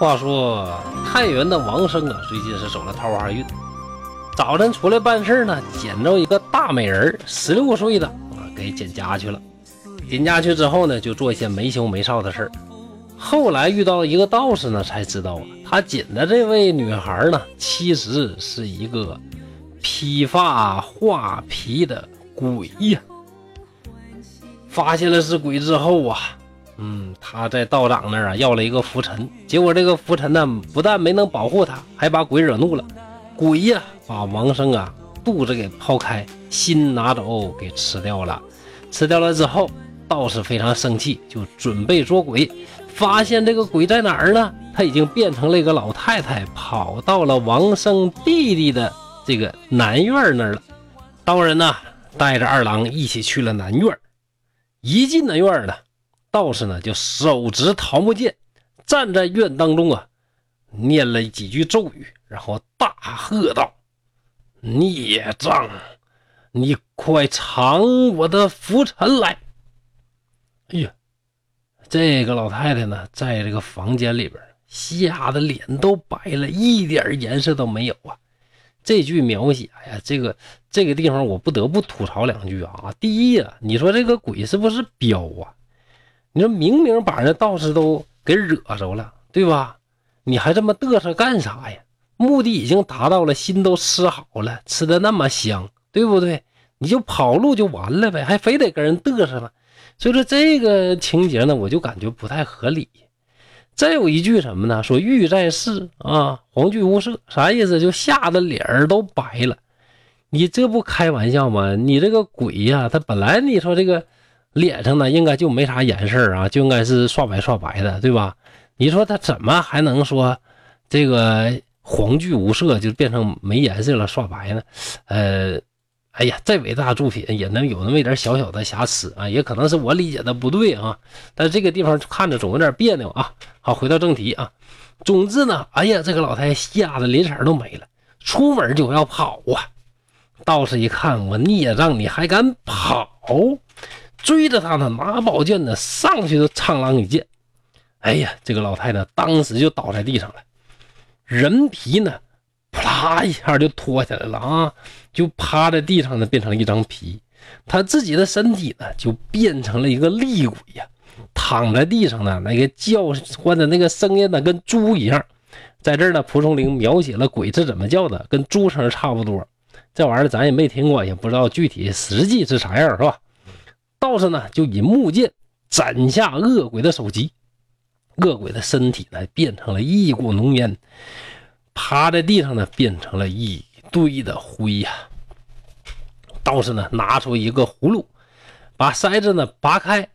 话说太原的王生啊，最近是走了桃花运。早晨出来办事呢，捡着一个大美人，十六岁的啊，给捡家去了。捡家去之后呢，就做一些没羞没臊的事儿。后来遇到一个道士呢，才知道啊，他捡的这位女孩呢，其实是一个披发画皮的鬼呀。发现了是鬼之后啊，嗯，他在道长那儿啊要了一个拂尘，结果这个拂尘呢，不但没能保护他，还把鬼惹怒了。鬼呀，把王生啊肚子给剖开，心拿走给吃掉了。吃掉了之后，道士非常生气，就准备捉鬼。发现这个鬼在哪儿呢？他已经变成了一个老太太，跑到了王生弟弟的这个南院那儿了。道人呢，带着二郎一起去了南院。一进南院呢，道士呢就手执桃木剑，站在院当中啊，念了几句咒语，然后大喝道：“孽障，你快尝我的浮尘来！”哎呀，这个老太太呢，在这个房间里边吓得脸都白了，一点颜色都没有啊。这句描写哎呀，这个这个地方我不得不吐槽两句啊。第一呀，你说这个鬼是不是彪啊？你说明明把人道士都给惹着了，对吧？你还这么嘚瑟干啥呀？目的已经达到了，心都吃好了，吃的那么香，对不对？你就跑路就完了呗，还非得跟人嘚瑟了。所以说这个情节呢，我就感觉不太合理。再有一句什么呢？说玉在世啊，黄惧无赦，啥意思？就吓得脸儿都白了。你这不开玩笑吗？你这个鬼呀，他本来你说这个脸上呢，应该就没啥颜色啊，就应该是刷白刷白的，对吧？你说他怎么还能说这个黄惧无色就变成没颜色了，刷白呢？呃。哎呀，再伟大作品也能有那么一点小小的瑕疵啊，也可能是我理解的不对啊。但这个地方看着总有点别扭啊。好，回到正题啊。总之呢，哎呀，这个老太太吓得脸色都没了，出门就要跑啊。道士一看，我孽障，你还敢跑？追着他呢，拿宝剑呢，上去就苍啷一剑。哎呀，这个老太太当时就倒在地上了，人皮呢。啪一下就脱下来了啊！就趴在地上呢，变成了一张皮。他自己的身体呢，就变成了一个厉鬼呀，躺在地上呢，那个叫唤的那个声音呢，跟猪一样。在这儿呢，蒲松龄描写了鬼是怎么叫的，跟猪声差不多。这玩意儿咱也没听过，也不知道具体实际是啥样，是吧？道士呢，就以木剑斩下恶鬼的首级，恶鬼的身体呢，变成了一股浓烟。趴在地上呢，变成了一堆的灰呀。道士呢，拿出一个葫芦，把塞子呢拔开，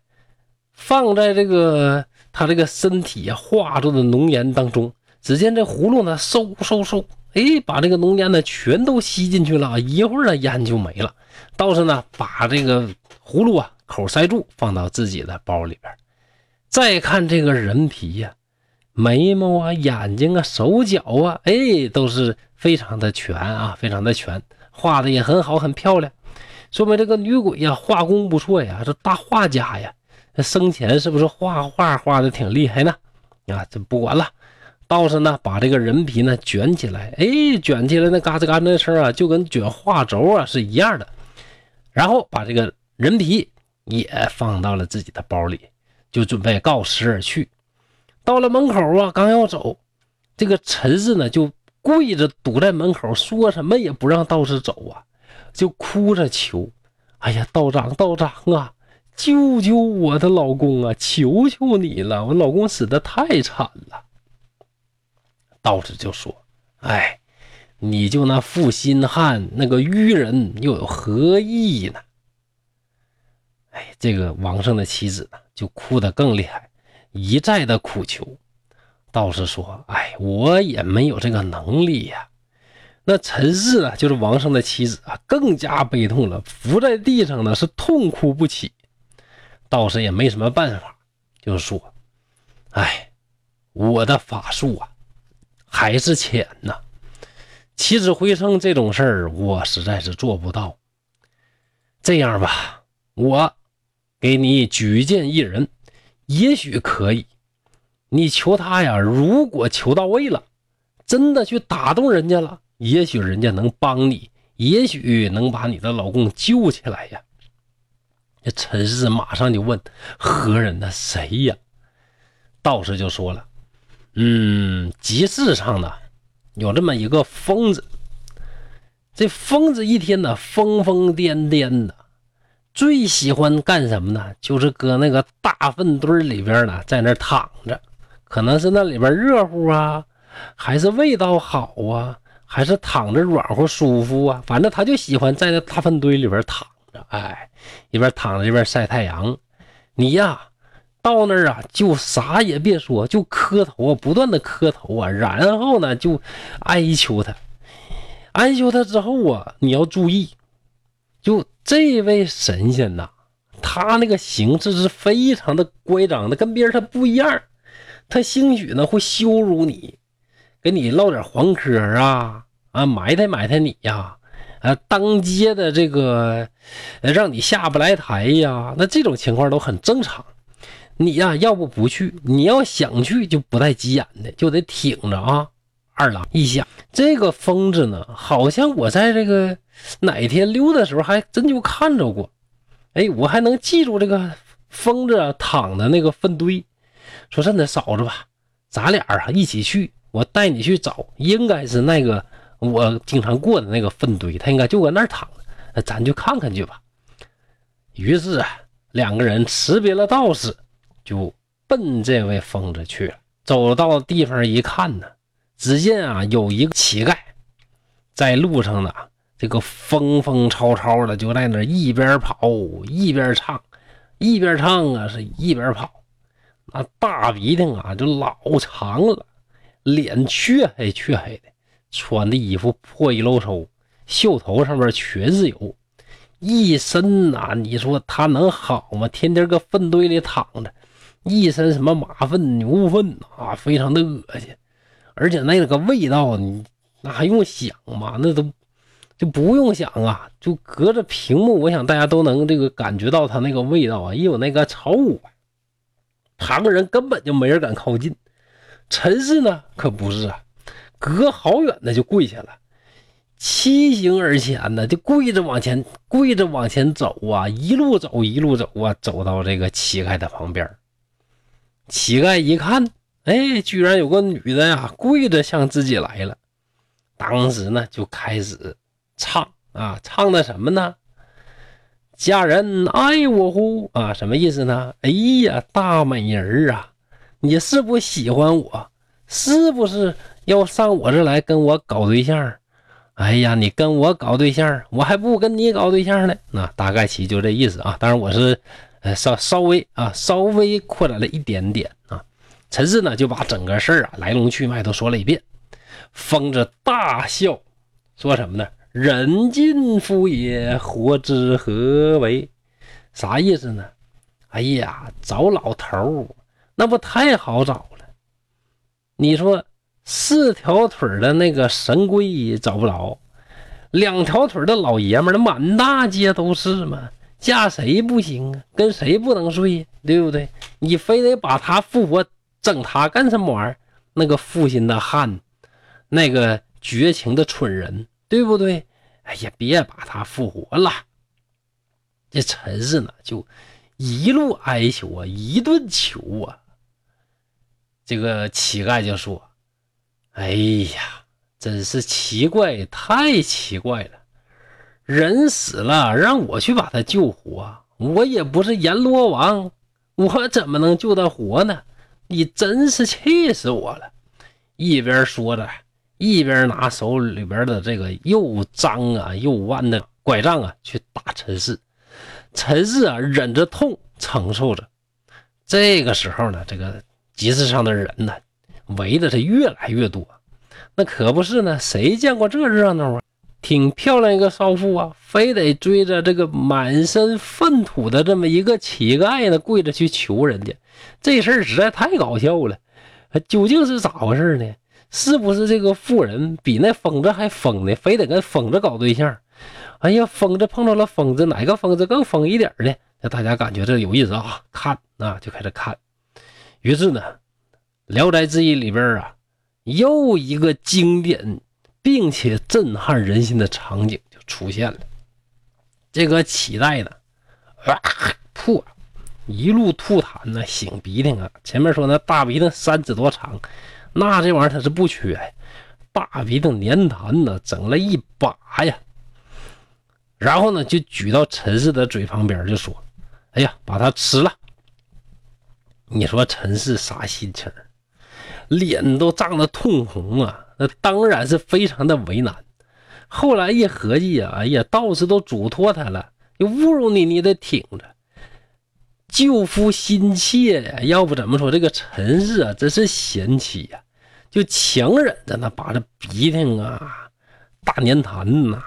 放在这个他这个身体呀化作的浓烟当中。只见这葫芦呢，嗖嗖嗖，哎，把这个浓烟呢全都吸进去了。一会儿呢，烟就没了。道士呢，把这个葫芦啊口塞住，放到自己的包里边。再看这个人皮呀。眉毛啊，眼睛啊，手脚啊，哎，都是非常的全啊，非常的全，画的也很好，很漂亮，说明这个女鬼呀，画工不错呀，这大画家呀，生前是不是画画画的挺厉害呢？啊，这不管了，道士呢，把这个人皮呢卷起来，哎，卷起来那嘎吱嘎吱声啊，就跟卷画轴啊是一样的，然后把这个人皮也放到了自己的包里，就准备告辞而去。到了门口啊，刚要走，这个陈氏呢就跪着堵在门口，说什么也不让道士走啊，就哭着求：“哎呀，道长，道长啊，救救我的老公啊，求求你了，我老公死的太惨了。”道士就说：“哎，你就那负心汉，那个愚人，又有何意呢？”哎，这个王胜的妻子呢，就哭得更厉害。一再的苦求，道士说：“哎，我也没有这个能力呀。”那陈氏啊，就是王胜的妻子啊，更加悲痛了，伏在地上呢，是痛哭不起。道士也没什么办法，就是说：“哎，我的法术啊，还是浅呐，起死回生这种事儿，我实在是做不到。这样吧，我给你举荐一人。”也许可以，你求他呀，如果求到位了，真的去打动人家了，也许人家能帮你，也许能把你的老公救起来呀。这陈氏马上就问何人呢？谁呀？道士就说了：“嗯，集市上呢有这么一个疯子，这疯子一天呢疯疯癫癫的，最喜欢干什么呢？就是搁那个大粪堆里边呢，在那躺着，可能是那里边热乎啊，还是味道好啊，还是躺着软和舒服啊，反正他就喜欢在那大粪堆里边躺着。”哎，一边躺着一边晒太阳。你呀，到那儿啊，就啥也别说，就磕头啊，不断的磕头啊，然后呢，就哀求他。哀求他之后啊，你要注意，就这位神仙呐，他那个形式是非常的乖张的，跟别人他不一样。他兴许呢会羞辱你，给你唠点黄嗑啊啊，埋汰埋汰你呀。啊，当街的这个让你下不来台呀，那这种情况都很正常。你呀，要不不去，你要想去就不带急眼的，就得挺着啊。二郎一想，这个疯子呢，好像我在这个哪天溜的时候还真就看着过。哎，我还能记住这个疯子躺的那个粪堆。说真的，嫂子吧，咱俩啊一起去，我带你去找，应该是那个。我经常过的那个粪堆，他应该就搁那儿躺着，咱去看看去吧。于是啊，两个人辞别了道士，就奔这位疯子去了。走到地方一看呢，只见啊有一个乞丐在路上呢，这个疯疯吵吵的就在那一边跑一边唱，一边唱啊是一边跑，那大鼻涕啊就老长了，脸黢黑黢黑的。穿的衣服破衣漏抽，袖头上面全是油，一身呐，你说他能好吗？天天搁粪堆里躺着，一身什么马粪、牛粪啊，非常的恶心。而且那个味道，你那还用想吗？那都就不用想啊，就隔着屏幕，我想大家都能这个感觉到他那个味道啊，一有那个臭啊，旁人根本就没人敢靠近。陈氏呢，可不是啊。隔好远的就跪下了，骑行而前呢，就跪着往前，跪着往前走啊，一路走一路走啊，走到这个乞丐的旁边。乞丐一看，哎，居然有个女的呀，跪着向自己来了。当时呢，就开始唱啊，唱的什么呢？家人爱我乎？啊，什么意思呢？哎呀，大美人啊，你是不喜欢我？是不是？要上我这来跟我搞对象，哎呀，你跟我搞对象，我还不跟你搞对象呢。那大概其就这意思啊。当然我是，呃，稍稍微啊，稍微扩展了一点点啊。陈氏呢就把整个事儿啊来龙去脉都说了一遍。疯子大笑，说什么呢？人尽夫也，活之何为？啥意思呢？哎呀，找老头那不太好找了。你说。四条腿的那个神龟找不着，两条腿的老爷们儿满大街都是嘛，嫁谁不行啊？跟谁不能睡，对不对？你非得把他复活，整他干什么玩意儿？那个负心的汉，那个绝情的蠢人，对不对？哎呀，别把他复活了！这陈氏呢，就一路哀求啊，一顿求啊。这个乞丐就说。哎呀，真是奇怪，太奇怪了！人死了，让我去把他救活，我也不是阎罗王，我怎么能救他活呢？你真是气死我了！一边说着，一边拿手里边的这个又脏啊又弯的拐杖啊去打陈氏。陈氏啊忍着痛承受着。这个时候呢，这个集市上的人呢。围的是越来越多，那可不是呢，谁见过这热闹啊？挺漂亮一个少妇啊，非得追着这个满身粪土的这么一个乞丐呢，跪着去求人家，这事儿实在太搞笑了。究竟是咋回事呢？是不是这个妇人比那疯子还疯呢？非得跟疯子搞对象？哎呀，疯子碰到了疯子，哪个疯子更疯一点呢？那大家感觉这有意思啊，看啊，就开始看。于是呢。聊斋志异》里边啊，又一个经典并且震撼人心的场景就出现了。这个乞丐呢，啊，吐，一路吐痰呐，擤鼻涕啊。前面说那大鼻涕三指多长，那这玩意儿它是不缺呀。大鼻涕粘痰呢，整了一把呀。然后呢，就举到陈氏的嘴旁边，就说：“哎呀，把它吃了。”你说陈氏啥心情？脸都涨得通红啊！那当然是非常的为难。后来一合计呀，哎呀，道士都嘱托他了，就侮辱你，你得挺着。救夫心切呀，要不怎么说这个陈氏啊，真是贤妻呀，就强忍着呢把这鼻涕啊、大粘痰呐，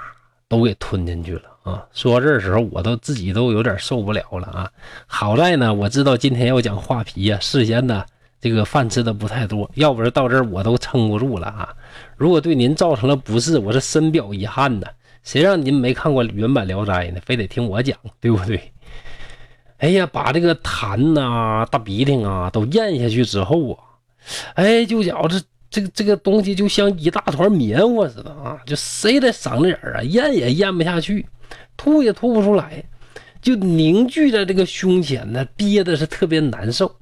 都给吞进去了啊。说到这时候，我都自己都有点受不了了啊。好在呢，我知道今天要讲画皮呀，事先呢。这个饭吃的不太多，要不是到这儿我都撑不住了啊！如果对您造成了不适，我是深表遗憾的。谁让您没看过原版《聊斋》呢？非得听我讲，对不对？哎呀，把这个痰呐、大鼻涕啊都咽下去之后啊，哎，就觉着这个这个东西就像一大团棉花似的啊，就塞在嗓子眼儿啊，咽也咽不下去，吐也吐不出来，就凝聚在这个胸前呢，憋的是特别难受。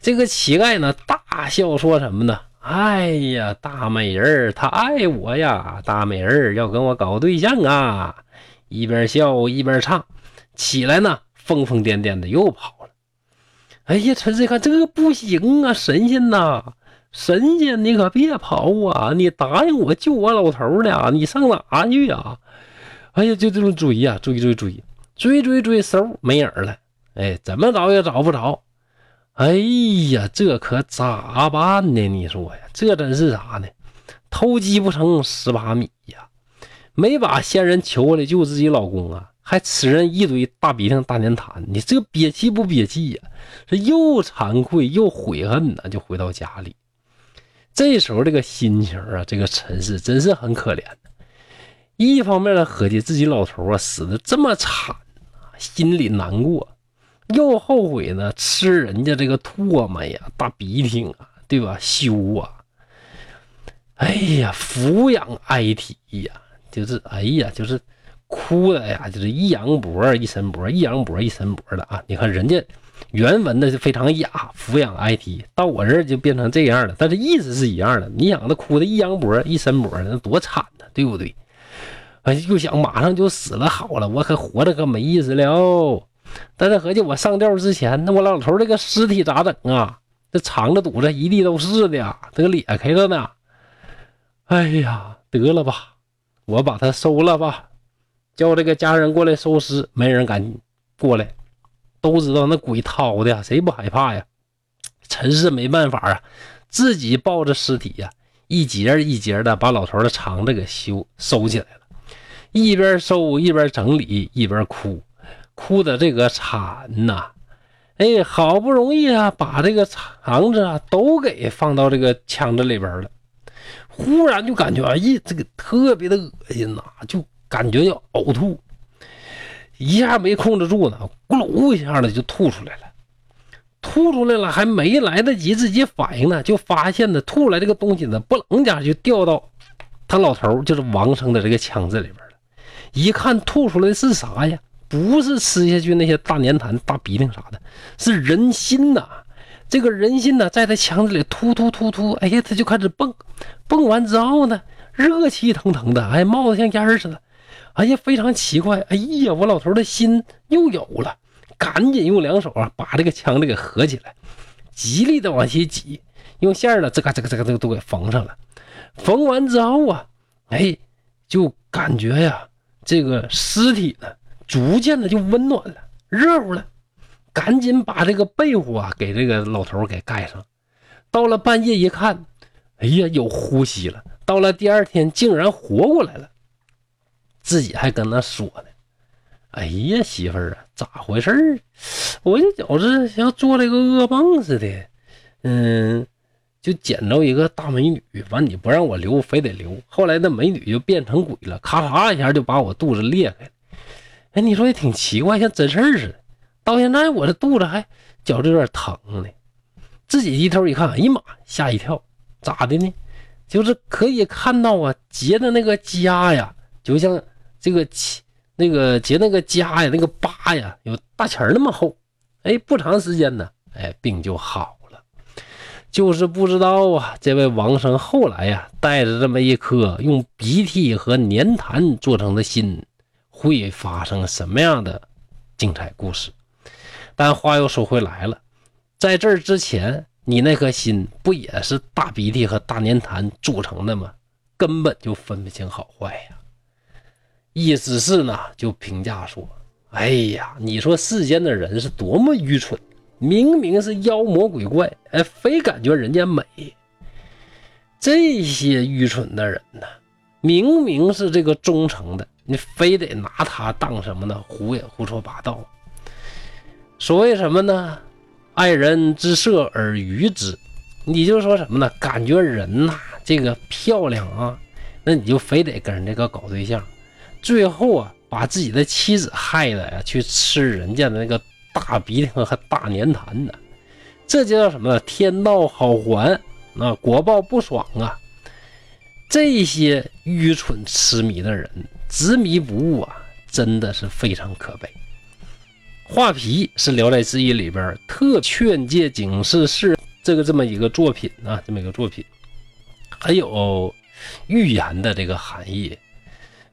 这个乞丐呢，大笑说什么呢？哎呀，大美人她爱我呀！大美人要跟我搞对象啊！一边笑一边唱，起来呢，疯疯癫癫的又跑了。哎呀，陈四看这个不行啊，神仙呐，神仙你可别跑啊！你答应我救我老头的，你上哪去呀？哎呀，就这种追呀，追追追，追追追，嗖没影了。哎，怎么找也找不着。哎呀，这可咋办呢？你说呀，这真是啥呢？偷鸡不成蚀把米呀！没把仙人求过来救自己老公啊，还吃人一堆大鼻涕大粘痰，你这憋气不憋气呀？这又惭愧又悔恨呐，就回到家里。这时候这个心情啊，这个陈氏真是很可怜一方面呢，合计自己老头啊死的这么惨心里难过。又后悔呢，吃人家这个唾沫呀、大鼻涕啊，对吧？羞啊！哎呀，俯仰哀啼呀，就是哎呀，就是哭的呀，就是一扬脖一伸脖，一扬脖一伸脖的啊！你看人家原文的是非常雅，俯仰哀啼，到我这儿就变成这样了，但是意思是一样的。你想他哭的一扬脖一伸脖，那多惨呢，对不对？哎，就想马上就死了好了，我可活着可没意思了。但是合计我上吊之前，那我老头这个尸体咋整啊？这肠子肚子一地都是的呀，这个裂开了呢。哎呀，得了吧，我把他收了吧，叫这个家人过来收尸，没人敢过来，都知道那鬼掏的，谁不害怕呀？陈氏没办法啊，自己抱着尸体呀，一节一节的把老头的肠子给修收起来了，一边收一边整理，一边哭。哭的这个惨呐，哎，好不容易啊，把这个肠子啊都给放到这个腔子里边了，忽然就感觉哎呀，这个特别的恶心呐，就感觉要呕吐，一下没控制住呢，咕噜一下子就吐出来了，吐出来了，还没来得及自己反应呢，就发现呢，吐出来这个东西呢，不楞家就掉到他老头就是王生的这个腔子里边了，一看吐出来是啥呀？不是吃下去那些大粘痰、大鼻涕啥的，是人心呐！这个人心呢，在他腔子里突突突突，哎呀，他就开始蹦，蹦完之后呢，热气腾腾的，哎，冒得像烟似的，哎呀，非常奇怪，哎呀，我老头的心又有了，赶紧用两手啊，把这个腔子给合起来，极力的往起挤，用线呢，这个这个这个这个都给缝上了。缝完之后啊，哎，就感觉呀，这个尸体呢。逐渐的就温暖了，热乎了，赶紧把这个被窝啊给这个老头给盖上。到了半夜一看，哎呀，有呼吸了。到了第二天，竟然活过来了，自己还跟那说呢：“哎呀，媳妇儿啊，咋回事我就觉着像做了一个噩梦似的。嗯，就捡着一个大美女，完你不让我留，非得留。后来那美女就变成鬼了，咔嚓一下就把我肚子裂开了。”哎，你说也挺奇怪，像真事儿似的。到现在我这肚子还觉着有点疼呢。自己低头一看，哎呀妈，吓一跳，咋的呢？就是可以看到啊，结的那个痂呀，就像这个那个结那个痂呀，那个疤呀，有大钱那么厚。哎，不长时间呢，哎，病就好了。就是不知道啊，这位王生后来呀，带着这么一颗用鼻涕和粘痰做成的心，会发生什么样的精彩故事？但话又说回来了，在这之前。你那颗心不也是大鼻涕和大粘痰组成的吗？根本就分不清好坏呀！意思是呢，就评价说：“哎呀，你说世间的人是多么愚蠢，明明是妖魔鬼怪，哎，非感觉人家美。这些愚蠢的人呢，明明是这个忠诚的，你非得拿他当什么呢？胡也胡说八道。所谓什么呢？”爱人之色而愚之，你就说什么呢？感觉人呐，这个漂亮啊，那你就非得跟人这个搞对象，最后啊，把自己的妻子害的呀，去吃人家的那个大鼻涕和大粘痰呢，这就叫什么？天道好还，那国报不爽啊！这些愚蠢痴迷的人，执迷不悟啊，真的是非常可悲。画皮是《聊斋志异》里边特劝诫警示是这个这么一个作品啊，这么一个作品，很有预言的这个含义。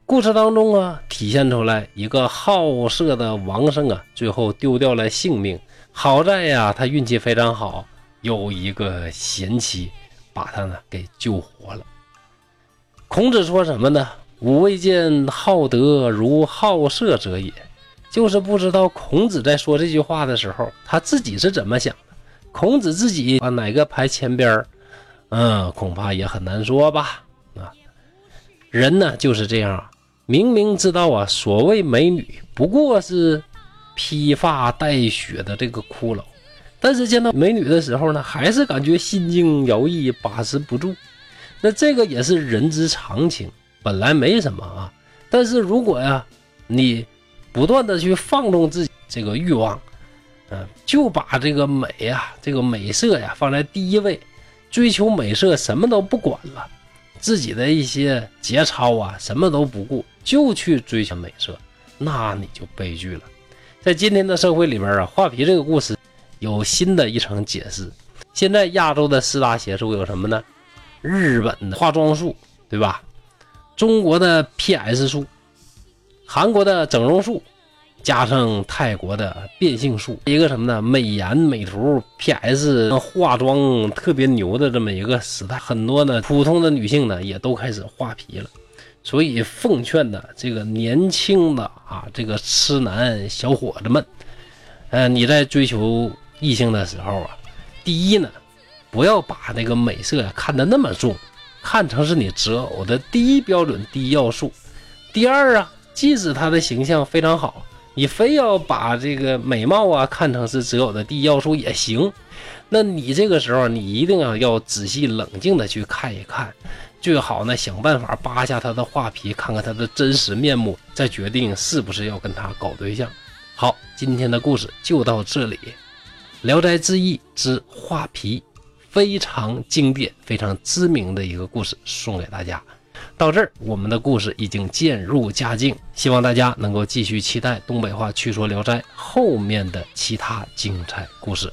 故事当中啊，体现出来一个好色的王生啊，最后丢掉了性命。好在呀，他运气非常好，有一个贤妻把他呢给救活了。孔子说什么呢？吾未见好德如好色者也。就是不知道孔子在说这句话的时候，他自己是怎么想的。孔子自己把哪个排前边嗯，恐怕也很难说吧。啊，人呢就是这样，明明知道啊，所谓美女不过是披发带雪的这个骷髅，但是见到美女的时候呢，还是感觉心惊摇曳，把持不住。那这个也是人之常情，本来没什么啊。但是如果呀，你不断的去放纵自己这个欲望，嗯，就把这个美呀、这个美色呀放在第一位，追求美色什么都不管了，自己的一些节操啊什么都不顾，就去追求美色，那你就悲剧了。在今天的社会里边啊，画皮这个故事有新的一层解释。现在亚洲的四大邪术有什么呢？日本的化妆术，对吧？中国的 PS 术。韩国的整容术，加上泰国的变性术，一个什么呢？美颜美图 PS 化妆特别牛的这么一个时代，很多呢普通的女性呢也都开始画皮了。所以奉劝的这个年轻的啊这个痴男小伙子们，呃，你在追求异性的时候啊，第一呢，不要把那个美色看得那么重，看成是你择偶的第一标准、第一要素。第二啊。即使他的形象非常好，你非要把这个美貌啊看成是择偶的第一要素也行。那你这个时候，你一定要要仔细冷静的去看一看，最好呢想办法扒下他的画皮，看看他的真实面目，再决定是不是要跟他搞对象。好，今天的故事就到这里，《聊斋志异》之画皮，非常经典、非常知名的一个故事，送给大家。到这儿，我们的故事已经渐入佳境，希望大家能够继续期待东北话趣说《聊斋》后面的其他精彩故事。